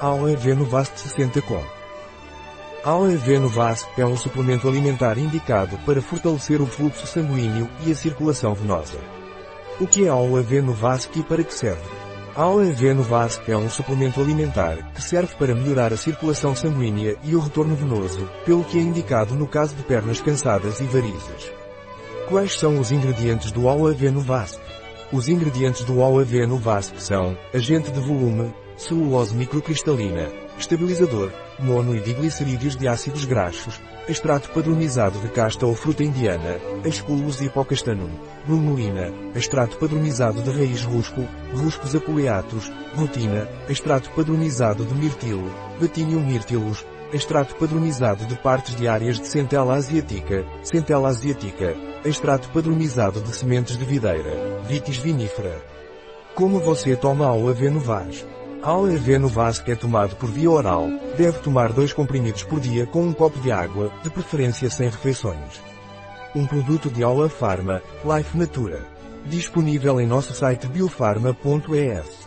AOEV Novast 60 com AOEV Novast é um suplemento alimentar indicado para fortalecer o fluxo sanguíneo e a circulação venosa. O que é AOEV Novast e para que serve? AOEV Novast é um suplemento alimentar que serve para melhorar a circulação sanguínea e o retorno venoso, pelo que é indicado no caso de pernas cansadas e varizes. Quais são os ingredientes do AOEV Novast? Os ingredientes do OAV no são agente de volume, celulose microcristalina, estabilizador, mono e diglicerídeos de ácidos graxos, extrato padronizado de casta ou fruta indiana, esculus hipocastanum, bromulina, extrato padronizado de raiz rusco, ruscos aculeatos, rutina, extrato padronizado de mirtilo, Vatinium myrtillus, extrato padronizado de partes diárias de centela asiática, centela asiática, extrato padronizado de sementes de videira, vitis vinifera. Como você toma AOAV Novas? Novas que é tomado por via oral, deve tomar dois comprimidos por dia com um copo de água, de preferência sem refeições. Um produto de Aula Pharma, Life Natura. Disponível em nosso site biofarma.es.